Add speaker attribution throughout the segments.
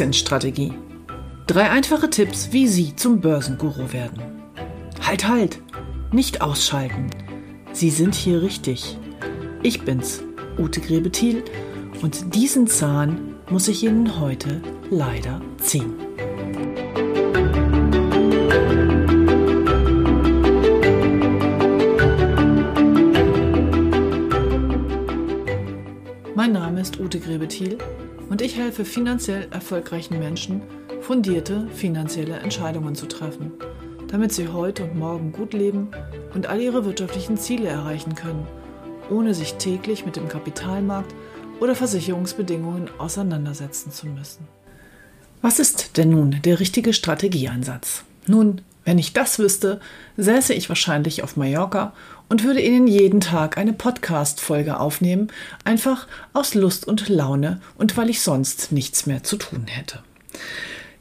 Speaker 1: Aktienstrategie. Drei einfache Tipps, wie Sie zum Börsenguru werden. Halt, halt! Nicht ausschalten. Sie sind hier richtig. Ich bin's, Ute Grebethiel, und diesen Zahn muss ich Ihnen heute leider ziehen. Mein Name ist Ute Grebethiel und ich helfe finanziell erfolgreichen Menschen, fundierte finanzielle Entscheidungen zu treffen, damit sie heute und morgen gut leben und all ihre wirtschaftlichen Ziele erreichen können, ohne sich täglich mit dem Kapitalmarkt oder Versicherungsbedingungen auseinandersetzen zu müssen. Was ist denn nun der richtige Strategieansatz? Nun, wenn ich das wüsste, säße ich wahrscheinlich auf Mallorca und würde Ihnen jeden Tag eine Podcast-Folge aufnehmen, einfach aus Lust und Laune und weil ich sonst nichts mehr zu tun hätte.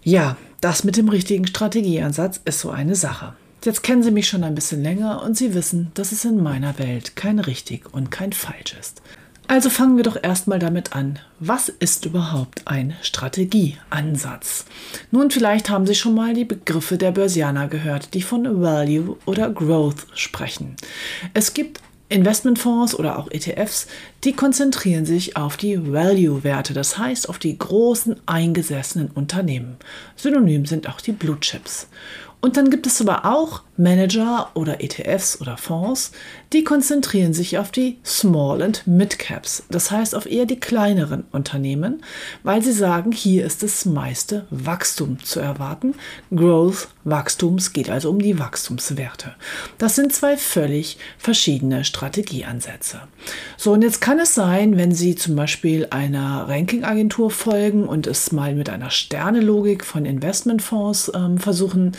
Speaker 1: Ja, das mit dem richtigen Strategieansatz ist so eine Sache. Jetzt kennen Sie mich schon ein bisschen länger und Sie wissen, dass es in meiner Welt kein richtig und kein falsch ist. Also fangen wir doch erstmal damit an. Was ist überhaupt ein Strategieansatz? Nun, vielleicht haben Sie schon mal die Begriffe der Börsianer gehört, die von Value oder Growth sprechen. Es gibt Investmentfonds oder auch ETFs, die konzentrieren sich auf die Value-Werte, das heißt auf die großen eingesessenen Unternehmen. Synonym sind auch die Blue Chips. Und dann gibt es aber auch Manager oder ETFs oder Fonds, die konzentrieren sich auf die Small and Mid Caps, das heißt auf eher die kleineren Unternehmen, weil sie sagen, hier ist das meiste Wachstum zu erwarten. Growth, Wachstums geht also um die Wachstumswerte. Das sind zwei völlig verschiedene Strategieansätze. So, und jetzt kann es sein, wenn Sie zum Beispiel einer Rankingagentur folgen und es mal mit einer Sternelogik von Investmentfonds ähm, versuchen,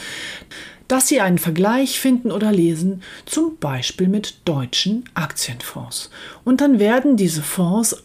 Speaker 1: dass Sie einen Vergleich finden oder lesen, zum Beispiel mit deutschen Aktienfonds. Und dann werden diese Fonds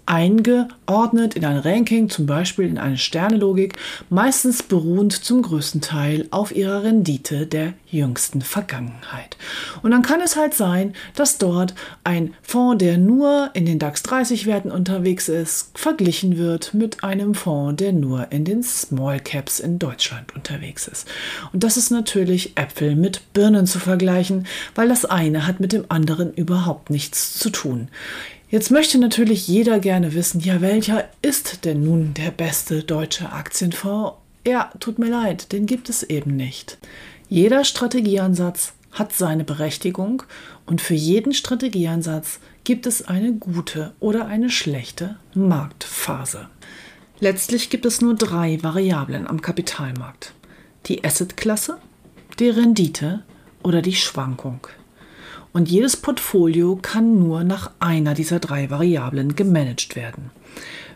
Speaker 1: eingeordnet in ein Ranking, zum Beispiel in eine Sternelogik, meistens beruhend zum größten Teil auf ihrer Rendite der jüngsten Vergangenheit. Und dann kann es halt sein, dass dort ein Fonds, der nur in den DAX 30 Werten unterwegs ist, verglichen wird mit einem Fonds, der nur in den Small Caps in Deutschland unterwegs ist. Und das ist natürlich Äpfel mit Birnen zu vergleichen, weil das eine hat mit dem anderen überhaupt nichts zu tun. Jetzt möchte natürlich jeder gerne wissen, ja, welcher ist denn nun der beste deutsche Aktienfonds? Ja, tut mir leid, den gibt es eben nicht. Jeder Strategieansatz hat seine Berechtigung und für jeden Strategieansatz gibt es eine gute oder eine schlechte Marktphase. Letztlich gibt es nur drei Variablen am Kapitalmarkt. Die Assetklasse, die Rendite oder die Schwankung. Und jedes Portfolio kann nur nach einer dieser drei Variablen gemanagt werden.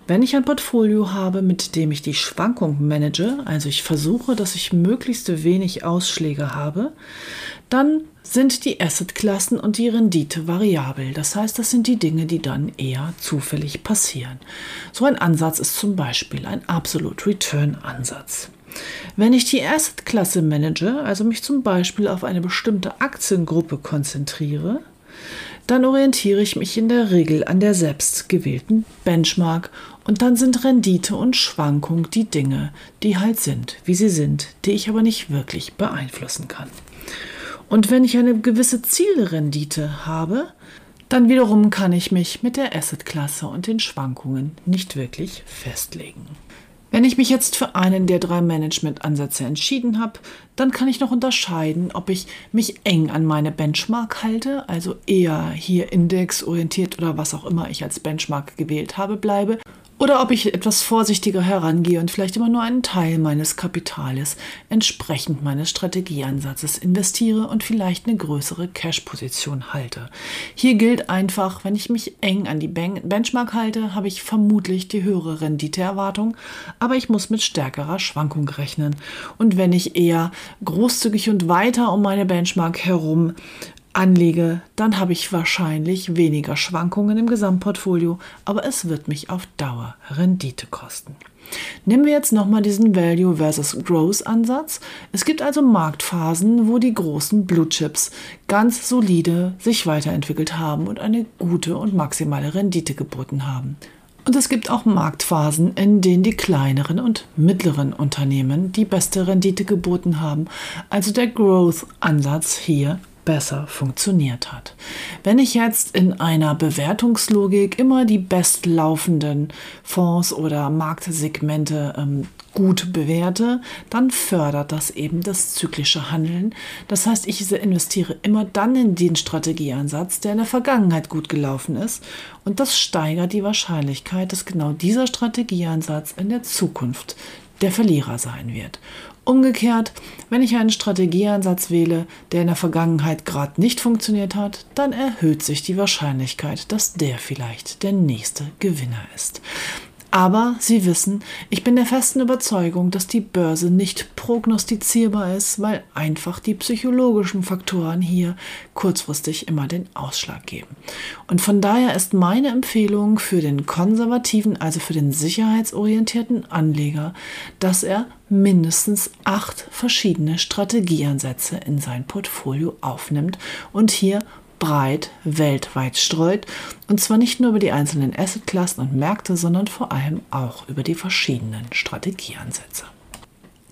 Speaker 1: Wenn ich ein Portfolio habe, mit dem ich die Schwankung manage, also ich versuche, dass ich möglichst wenig Ausschläge habe, dann sind die Assetklassen und die Rendite variabel. Das heißt, das sind die Dinge, die dann eher zufällig passieren. So ein Ansatz ist zum Beispiel ein Absolute Return Ansatz. Wenn ich die Assetklasse manage, also mich zum Beispiel auf eine bestimmte Aktiengruppe konzentriere, dann orientiere ich mich in der Regel an der selbst gewählten Benchmark Und dann sind Rendite und Schwankung die Dinge, die halt sind, wie sie sind, die ich aber nicht wirklich beeinflussen kann. Und wenn ich eine gewisse Zielrendite habe, dann wiederum kann ich mich mit der Assetklasse und den Schwankungen nicht wirklich festlegen. Wenn ich mich jetzt für einen der drei Management-Ansätze entschieden habe, dann kann ich noch unterscheiden, ob ich mich eng an meine Benchmark halte, also eher hier indexorientiert oder was auch immer ich als Benchmark gewählt habe, bleibe, oder ob ich etwas vorsichtiger herangehe und vielleicht immer nur einen Teil meines Kapitales entsprechend meines Strategieansatzes investiere und vielleicht eine größere Cash-Position halte. Hier gilt einfach, wenn ich mich eng an die Benchmark halte, habe ich vermutlich die höhere Renditeerwartung, aber ich muss mit stärkerer Schwankung rechnen. Und wenn ich eher großzügig und weiter um meine Benchmark herum anlege, dann habe ich wahrscheinlich weniger Schwankungen im Gesamtportfolio, aber es wird mich auf Dauer Rendite kosten. Nehmen wir jetzt nochmal diesen Value versus Growth Ansatz. Es gibt also Marktphasen, wo die großen Blue Chips ganz solide sich weiterentwickelt haben und eine gute und maximale Rendite geboten haben. Und es gibt auch Marktphasen, in denen die kleineren und mittleren Unternehmen die beste Rendite geboten haben. Also der Growth-Ansatz hier besser funktioniert hat. Wenn ich jetzt in einer Bewertungslogik immer die bestlaufenden Fonds oder Marktsegmente ähm, gut bewerte, dann fördert das eben das zyklische Handeln. Das heißt, ich investiere immer dann in den Strategieansatz, der in der Vergangenheit gut gelaufen ist. Und das steigert die Wahrscheinlichkeit, dass genau dieser Strategieansatz in der Zukunft der Verlierer sein wird. Umgekehrt, wenn ich einen Strategieansatz wähle, der in der Vergangenheit gerade nicht funktioniert hat, dann erhöht sich die Wahrscheinlichkeit, dass der vielleicht der nächste Gewinner ist. Aber Sie wissen, ich bin der festen Überzeugung, dass die Börse nicht prognostizierbar ist, weil einfach die psychologischen Faktoren hier kurzfristig immer den Ausschlag geben. Und von daher ist meine Empfehlung für den konservativen, also für den sicherheitsorientierten Anleger, dass er mindestens acht verschiedene Strategieansätze in sein Portfolio aufnimmt und hier breit weltweit streut. Und zwar nicht nur über die einzelnen Assetklassen und Märkte, sondern vor allem auch über die verschiedenen Strategieansätze.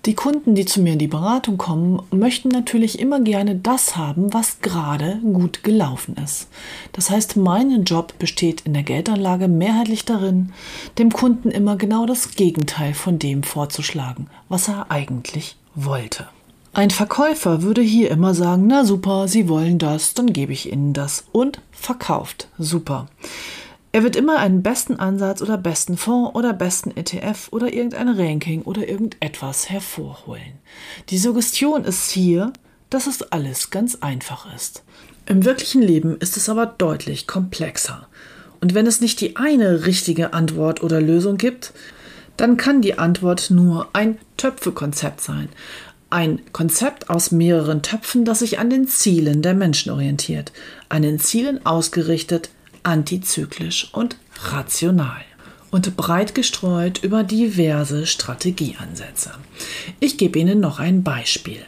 Speaker 1: Die Kunden, die zu mir in die Beratung kommen, möchten natürlich immer gerne das haben, was gerade gut gelaufen ist. Das heißt, mein Job besteht in der Geldanlage mehrheitlich darin, dem Kunden immer genau das Gegenteil von dem vorzuschlagen, was er eigentlich wollte. Ein Verkäufer würde hier immer sagen, na super, Sie wollen das, dann gebe ich Ihnen das und verkauft. Super. Er wird immer einen besten Ansatz oder besten Fonds oder besten ETF oder irgendein Ranking oder irgendetwas hervorholen. Die Suggestion ist hier, dass es alles ganz einfach ist. Im wirklichen Leben ist es aber deutlich komplexer. Und wenn es nicht die eine richtige Antwort oder Lösung gibt, dann kann die Antwort nur ein Töpfekonzept sein. Ein Konzept aus mehreren Töpfen, das sich an den Zielen der Menschen orientiert, an den Zielen ausgerichtet, antizyklisch und rational und breit gestreut über diverse Strategieansätze. Ich gebe Ihnen noch ein Beispiel.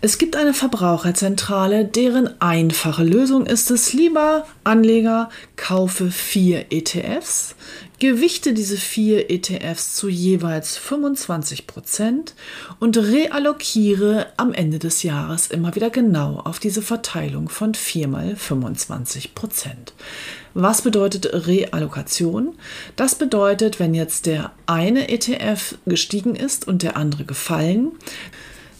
Speaker 1: Es gibt eine Verbraucherzentrale, deren einfache Lösung ist es, lieber Anleger, kaufe vier ETFs, gewichte diese vier ETFs zu jeweils 25 Prozent und reallokiere am Ende des Jahres immer wieder genau auf diese Verteilung von 4 mal 25 Prozent. Was bedeutet Reallokation? Das bedeutet, wenn jetzt der eine ETF gestiegen ist und der andere gefallen,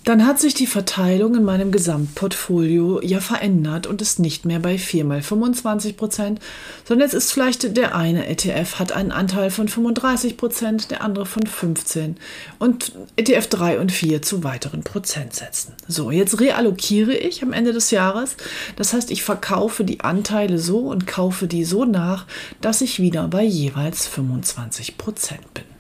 Speaker 1: dann hat sich die Verteilung in meinem Gesamtportfolio ja verändert und ist nicht mehr bei 4 mal 25 Prozent, sondern jetzt ist vielleicht der eine ETF hat einen Anteil von 35 Prozent, der andere von 15 und ETF 3 und 4 zu weiteren Prozentsätzen. So, jetzt reallokiere ich am Ende des Jahres. Das heißt, ich verkaufe die Anteile so und kaufe die so nach, dass ich wieder bei jeweils 25 Prozent bin.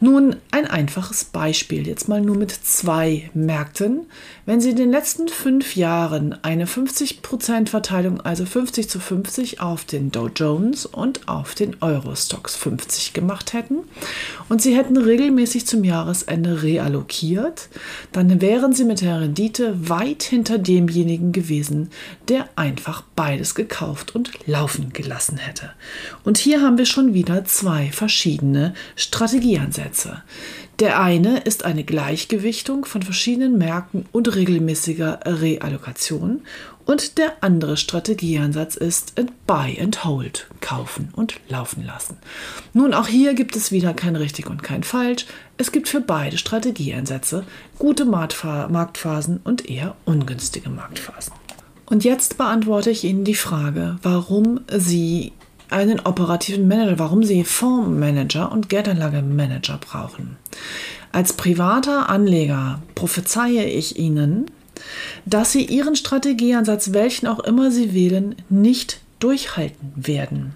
Speaker 1: Nun ein einfaches Beispiel, jetzt mal nur mit zwei Märkten. Wenn Sie in den letzten fünf Jahren eine 50% Verteilung, also 50 zu 50 auf den Dow Jones und auf den Eurostox 50 gemacht hätten und Sie hätten regelmäßig zum Jahresende reallokiert, dann wären Sie mit der Rendite weit hinter demjenigen gewesen, der einfach beides gekauft und laufen gelassen hätte. Und hier haben wir schon wieder zwei verschiedene Strategieansätze. Der eine ist eine Gleichgewichtung von verschiedenen Märkten und regelmäßiger Reallokation und der andere Strategieansatz ist Buy and Hold, kaufen und laufen lassen. Nun, auch hier gibt es wieder kein richtig und kein falsch. Es gibt für beide Strategieansätze gute Marktphasen und eher ungünstige Marktphasen. Und jetzt beantworte ich Ihnen die Frage, warum Sie einen operativen Manager, warum Sie Fondsmanager und Geldanlagemanager brauchen. Als privater Anleger prophezeie ich Ihnen, dass Sie Ihren Strategieansatz, welchen auch immer Sie wählen, nicht durchhalten werden.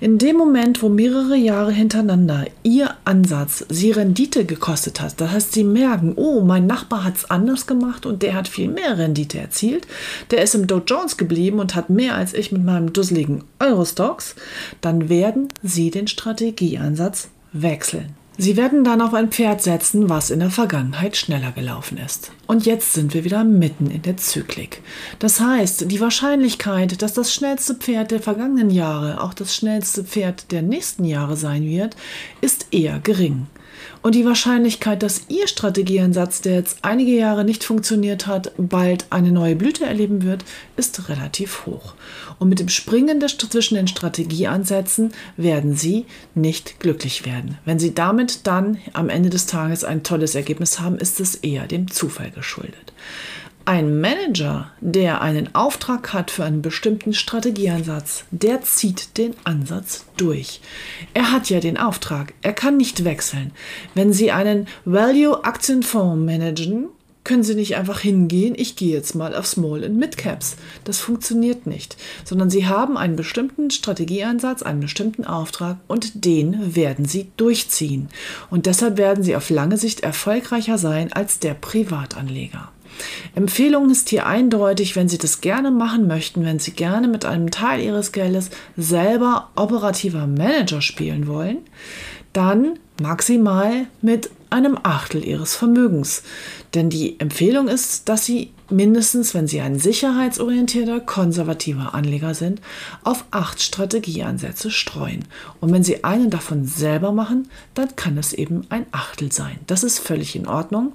Speaker 1: In dem Moment, wo mehrere Jahre hintereinander Ihr Ansatz Sie Rendite gekostet hat, das heißt, Sie merken, oh, mein Nachbar hat es anders gemacht und der hat viel mehr Rendite erzielt, der ist im Dow Jones geblieben und hat mehr als ich mit meinem dusseligen Eurostox, dann werden Sie den Strategieansatz wechseln. Sie werden dann auf ein Pferd setzen, was in der Vergangenheit schneller gelaufen ist. Und jetzt sind wir wieder mitten in der Zyklik. Das heißt, die Wahrscheinlichkeit, dass das schnellste Pferd der vergangenen Jahre auch das schnellste Pferd der nächsten Jahre sein wird, ist eher gering. Und die Wahrscheinlichkeit, dass Ihr Strategieansatz, der jetzt einige Jahre nicht funktioniert hat, bald eine neue Blüte erleben wird, ist relativ hoch. Und mit dem Springen zwischen den Strategieansätzen werden Sie nicht glücklich werden. Wenn Sie damit dann am Ende des Tages ein tolles Ergebnis haben, ist es eher dem Zufall geschuldet. Ein Manager, der einen Auftrag hat für einen bestimmten Strategieansatz, der zieht den Ansatz durch. Er hat ja den Auftrag, er kann nicht wechseln. Wenn Sie einen Value Aktienfonds managen, können Sie nicht einfach hingehen, ich gehe jetzt mal auf Small und Mid Caps. Das funktioniert nicht, sondern Sie haben einen bestimmten Strategieansatz, einen bestimmten Auftrag und den werden Sie durchziehen. Und deshalb werden Sie auf lange Sicht erfolgreicher sein als der Privatanleger. Empfehlung ist hier eindeutig, wenn Sie das gerne machen möchten, wenn Sie gerne mit einem Teil Ihres Geldes selber operativer Manager spielen wollen, dann maximal mit einem Achtel ihres Vermögens. Denn die Empfehlung ist, dass sie mindestens, wenn sie ein sicherheitsorientierter, konservativer Anleger sind, auf acht Strategieansätze streuen. Und wenn sie einen davon selber machen, dann kann es eben ein Achtel sein. Das ist völlig in Ordnung.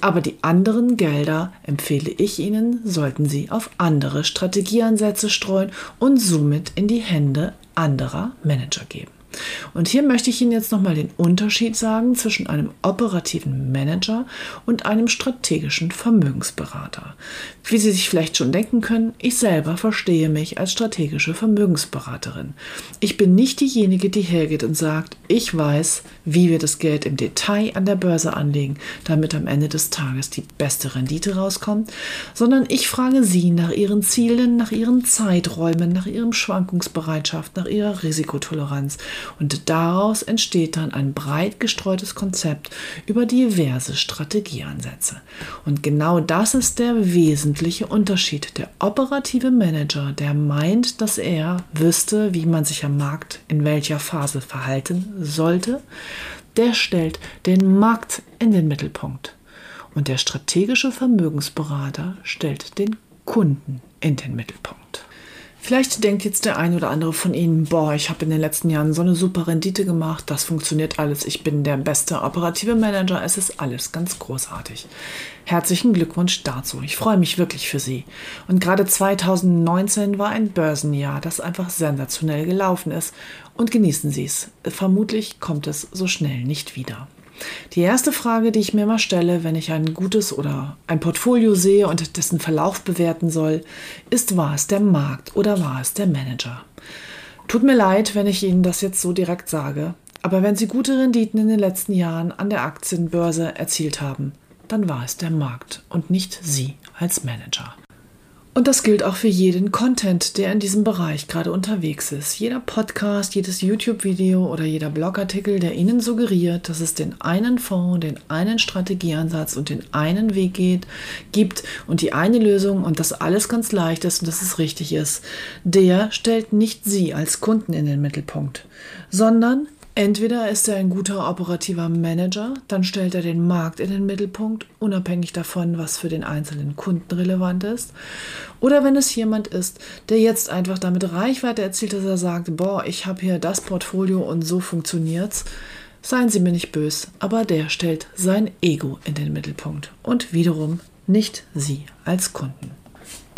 Speaker 1: Aber die anderen Gelder empfehle ich Ihnen, sollten Sie auf andere Strategieansätze streuen und somit in die Hände anderer Manager geben. Und hier möchte ich Ihnen jetzt nochmal den Unterschied sagen zwischen einem operativen Manager und einem strategischen Vermögensberater. Wie Sie sich vielleicht schon denken können, ich selber verstehe mich als strategische Vermögensberaterin. Ich bin nicht diejenige, die hergeht und sagt, ich weiß, wie wir das Geld im Detail an der Börse anlegen, damit am Ende des Tages die beste Rendite rauskommt, sondern ich frage Sie nach Ihren Zielen, nach Ihren Zeiträumen, nach Ihrem Schwankungsbereitschaft, nach Ihrer Risikotoleranz und daraus entsteht dann ein breit gestreutes Konzept über diverse Strategieansätze. Und genau das ist der wesentliche Unterschied. Der operative Manager, der meint, dass er wüsste, wie man sich am Markt in welcher Phase verhalten sollte, der stellt den Markt in den Mittelpunkt. Und der strategische Vermögensberater stellt den Kunden in den Mittelpunkt. Vielleicht denkt jetzt der ein oder andere von Ihnen, boah, ich habe in den letzten Jahren so eine super Rendite gemacht, das funktioniert alles, ich bin der beste operative Manager, es ist alles ganz großartig. Herzlichen Glückwunsch dazu. Ich freue mich wirklich für Sie. Und gerade 2019 war ein Börsenjahr, das einfach sensationell gelaufen ist. Und genießen Sie es. Vermutlich kommt es so schnell nicht wieder. Die erste Frage, die ich mir immer stelle, wenn ich ein gutes oder ein Portfolio sehe und dessen Verlauf bewerten soll, ist, war es der Markt oder war es der Manager? Tut mir leid, wenn ich Ihnen das jetzt so direkt sage, aber wenn Sie gute Renditen in den letzten Jahren an der Aktienbörse erzielt haben, dann war es der Markt und nicht Sie als Manager. Und das gilt auch für jeden Content, der in diesem Bereich gerade unterwegs ist. Jeder Podcast, jedes YouTube-Video oder jeder Blogartikel, der Ihnen suggeriert, dass es den einen Fonds, den einen Strategieansatz und den einen Weg geht, gibt und die eine Lösung und dass alles ganz leicht ist und dass es richtig ist, der stellt nicht Sie als Kunden in den Mittelpunkt, sondern Entweder ist er ein guter operativer Manager, dann stellt er den Markt in den Mittelpunkt, unabhängig davon, was für den einzelnen Kunden relevant ist. Oder wenn es jemand ist, der jetzt einfach damit Reichweite erzielt, dass er sagt, boah, ich habe hier das Portfolio und so funktioniert's. Seien Sie mir nicht böse, aber der stellt sein Ego in den Mittelpunkt und wiederum nicht Sie als Kunden.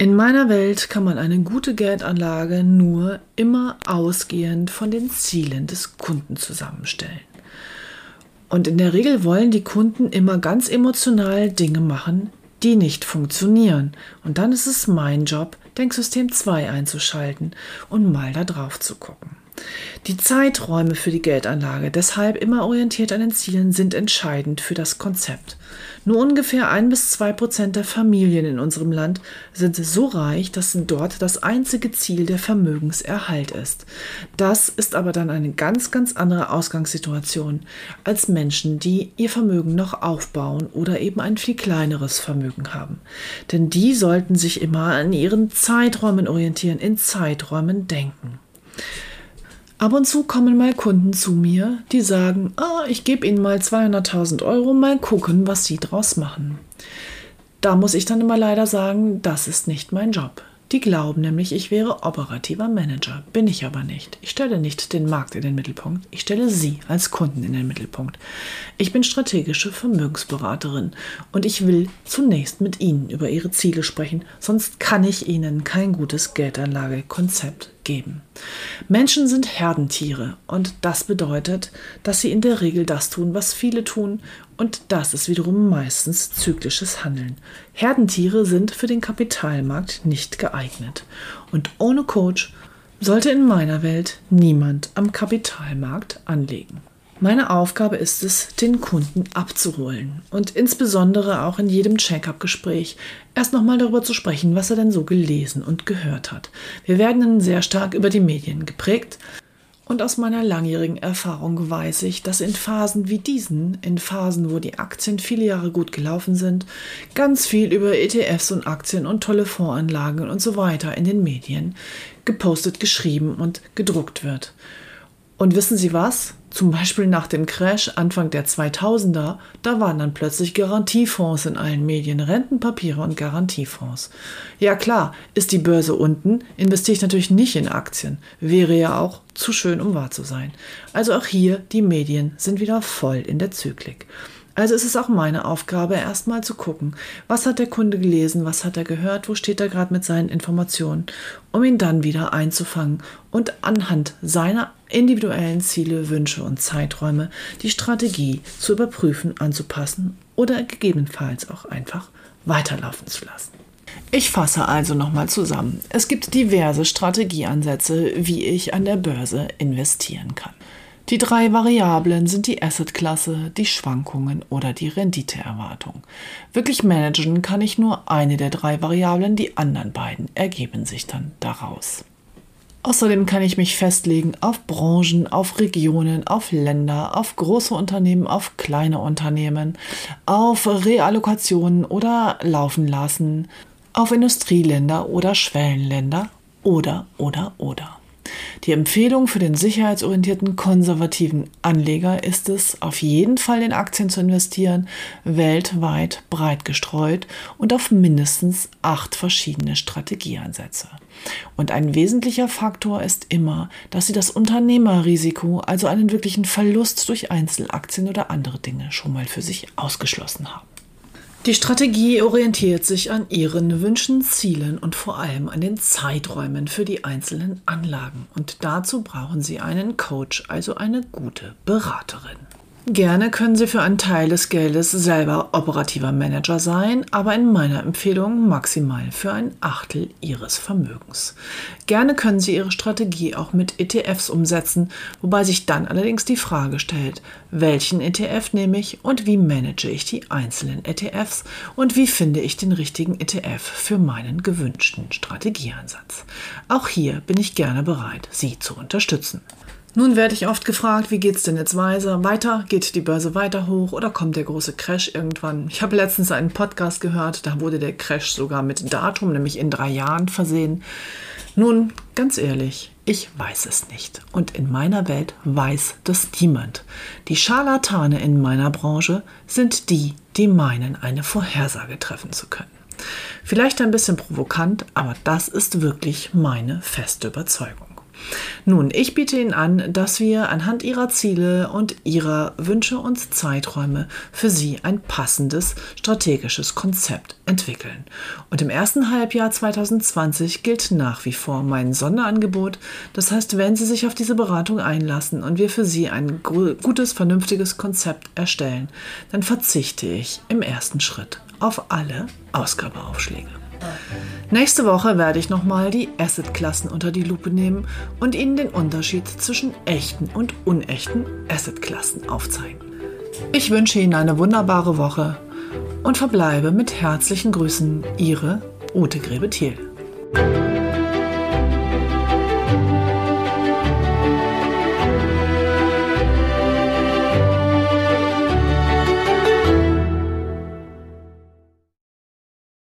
Speaker 1: In meiner Welt kann man eine gute Geldanlage nur immer ausgehend von den Zielen des Kunden zusammenstellen. Und in der Regel wollen die Kunden immer ganz emotional Dinge machen, die nicht funktionieren. Und dann ist es mein Job, Denksystem 2 einzuschalten und mal da drauf zu gucken. Die Zeiträume für die Geldanlage, deshalb immer orientiert an den Zielen, sind entscheidend für das Konzept. Nur ungefähr ein bis zwei Prozent der Familien in unserem Land sind so reich, dass dort das einzige Ziel der Vermögenserhalt ist. Das ist aber dann eine ganz, ganz andere Ausgangssituation als Menschen, die ihr Vermögen noch aufbauen oder eben ein viel kleineres Vermögen haben. Denn die sollten sich immer an ihren Zeiträumen orientieren, in Zeiträumen denken. Ab und zu kommen mal Kunden zu mir, die sagen, ah, ich gebe Ihnen mal 200.000 Euro, mal gucken, was Sie draus machen. Da muss ich dann immer leider sagen, das ist nicht mein Job. Die glauben nämlich, ich wäre operativer Manager. Bin ich aber nicht. Ich stelle nicht den Markt in den Mittelpunkt. Ich stelle Sie als Kunden in den Mittelpunkt. Ich bin strategische Vermögensberaterin und ich will zunächst mit Ihnen über Ihre Ziele sprechen, sonst kann ich Ihnen kein gutes Geldanlagekonzept geben. Menschen sind Herdentiere und das bedeutet, dass sie in der Regel das tun, was viele tun und das ist wiederum meistens zyklisches Handeln. Herdentiere sind für den Kapitalmarkt nicht geeignet und ohne Coach sollte in meiner Welt niemand am Kapitalmarkt anlegen. Meine Aufgabe ist es, den Kunden abzuholen und insbesondere auch in jedem Check-up-Gespräch erst nochmal darüber zu sprechen, was er denn so gelesen und gehört hat. Wir werden sehr stark über die Medien geprägt und aus meiner langjährigen Erfahrung weiß ich, dass in Phasen wie diesen, in Phasen, wo die Aktien viele Jahre gut gelaufen sind, ganz viel über ETFs und Aktien und tolle Fondsanlagen und so weiter in den Medien gepostet, geschrieben und gedruckt wird. Und wissen Sie was? Zum Beispiel nach dem Crash Anfang der 2000er, da waren dann plötzlich Garantiefonds in allen Medien, Rentenpapiere und Garantiefonds. Ja klar, ist die Börse unten, investiere ich natürlich nicht in Aktien. Wäre ja auch zu schön, um wahr zu sein. Also auch hier, die Medien sind wieder voll in der Zyklik. Also ist es auch meine Aufgabe, erstmal zu gucken, was hat der Kunde gelesen, was hat er gehört, wo steht er gerade mit seinen Informationen, um ihn dann wieder einzufangen und anhand seiner individuellen Ziele, Wünsche und Zeiträume die Strategie zu überprüfen, anzupassen oder gegebenenfalls auch einfach weiterlaufen zu lassen. Ich fasse also nochmal zusammen. Es gibt diverse Strategieansätze, wie ich an der Börse investieren kann. Die drei Variablen sind die Assetklasse, die Schwankungen oder die Renditeerwartung. Wirklich managen kann ich nur eine der drei Variablen, die anderen beiden ergeben sich dann daraus. Außerdem kann ich mich festlegen auf Branchen, auf Regionen, auf Länder, auf große Unternehmen, auf kleine Unternehmen, auf Reallokationen oder laufen lassen, auf Industrieländer oder Schwellenländer oder oder oder. Die Empfehlung für den sicherheitsorientierten konservativen Anleger ist es, auf jeden Fall in Aktien zu investieren, weltweit breit gestreut und auf mindestens acht verschiedene Strategieansätze. Und ein wesentlicher Faktor ist immer, dass Sie das Unternehmerrisiko, also einen wirklichen Verlust durch Einzelaktien oder andere Dinge, schon mal für sich ausgeschlossen haben. Die Strategie orientiert sich an Ihren Wünschen, Zielen und vor allem an den Zeiträumen für die einzelnen Anlagen. Und dazu brauchen Sie einen Coach, also eine gute Beraterin. Gerne können Sie für einen Teil des Geldes selber operativer Manager sein, aber in meiner Empfehlung maximal für ein Achtel Ihres Vermögens. Gerne können Sie Ihre Strategie auch mit ETFs umsetzen, wobei sich dann allerdings die Frage stellt, welchen ETF nehme ich und wie manage ich die einzelnen ETFs und wie finde ich den richtigen ETF für meinen gewünschten Strategieansatz. Auch hier bin ich gerne bereit, Sie zu unterstützen. Nun werde ich oft gefragt, wie geht's denn jetzt weiter? Weiter? Geht die Börse weiter hoch oder kommt der große Crash irgendwann? Ich habe letztens einen Podcast gehört, da wurde der Crash sogar mit Datum, nämlich in drei Jahren versehen. Nun, ganz ehrlich, ich weiß es nicht. Und in meiner Welt weiß das niemand. Die Scharlatane in meiner Branche sind die, die meinen, eine Vorhersage treffen zu können. Vielleicht ein bisschen provokant, aber das ist wirklich meine feste Überzeugung. Nun, ich biete Ihnen an, dass wir anhand Ihrer Ziele und Ihrer Wünsche und Zeiträume für Sie ein passendes strategisches Konzept entwickeln. Und im ersten Halbjahr 2020 gilt nach wie vor mein Sonderangebot. Das heißt, wenn Sie sich auf diese Beratung einlassen und wir für Sie ein gutes, vernünftiges Konzept erstellen, dann verzichte ich im ersten Schritt auf alle Ausgabeaufschläge. Nächste Woche werde ich nochmal die Assetklassen unter die Lupe nehmen und Ihnen den Unterschied zwischen echten und unechten Assetklassen aufzeigen. Ich wünsche Ihnen eine wunderbare Woche und verbleibe mit herzlichen Grüßen, Ihre Ute Grebe-Thiel.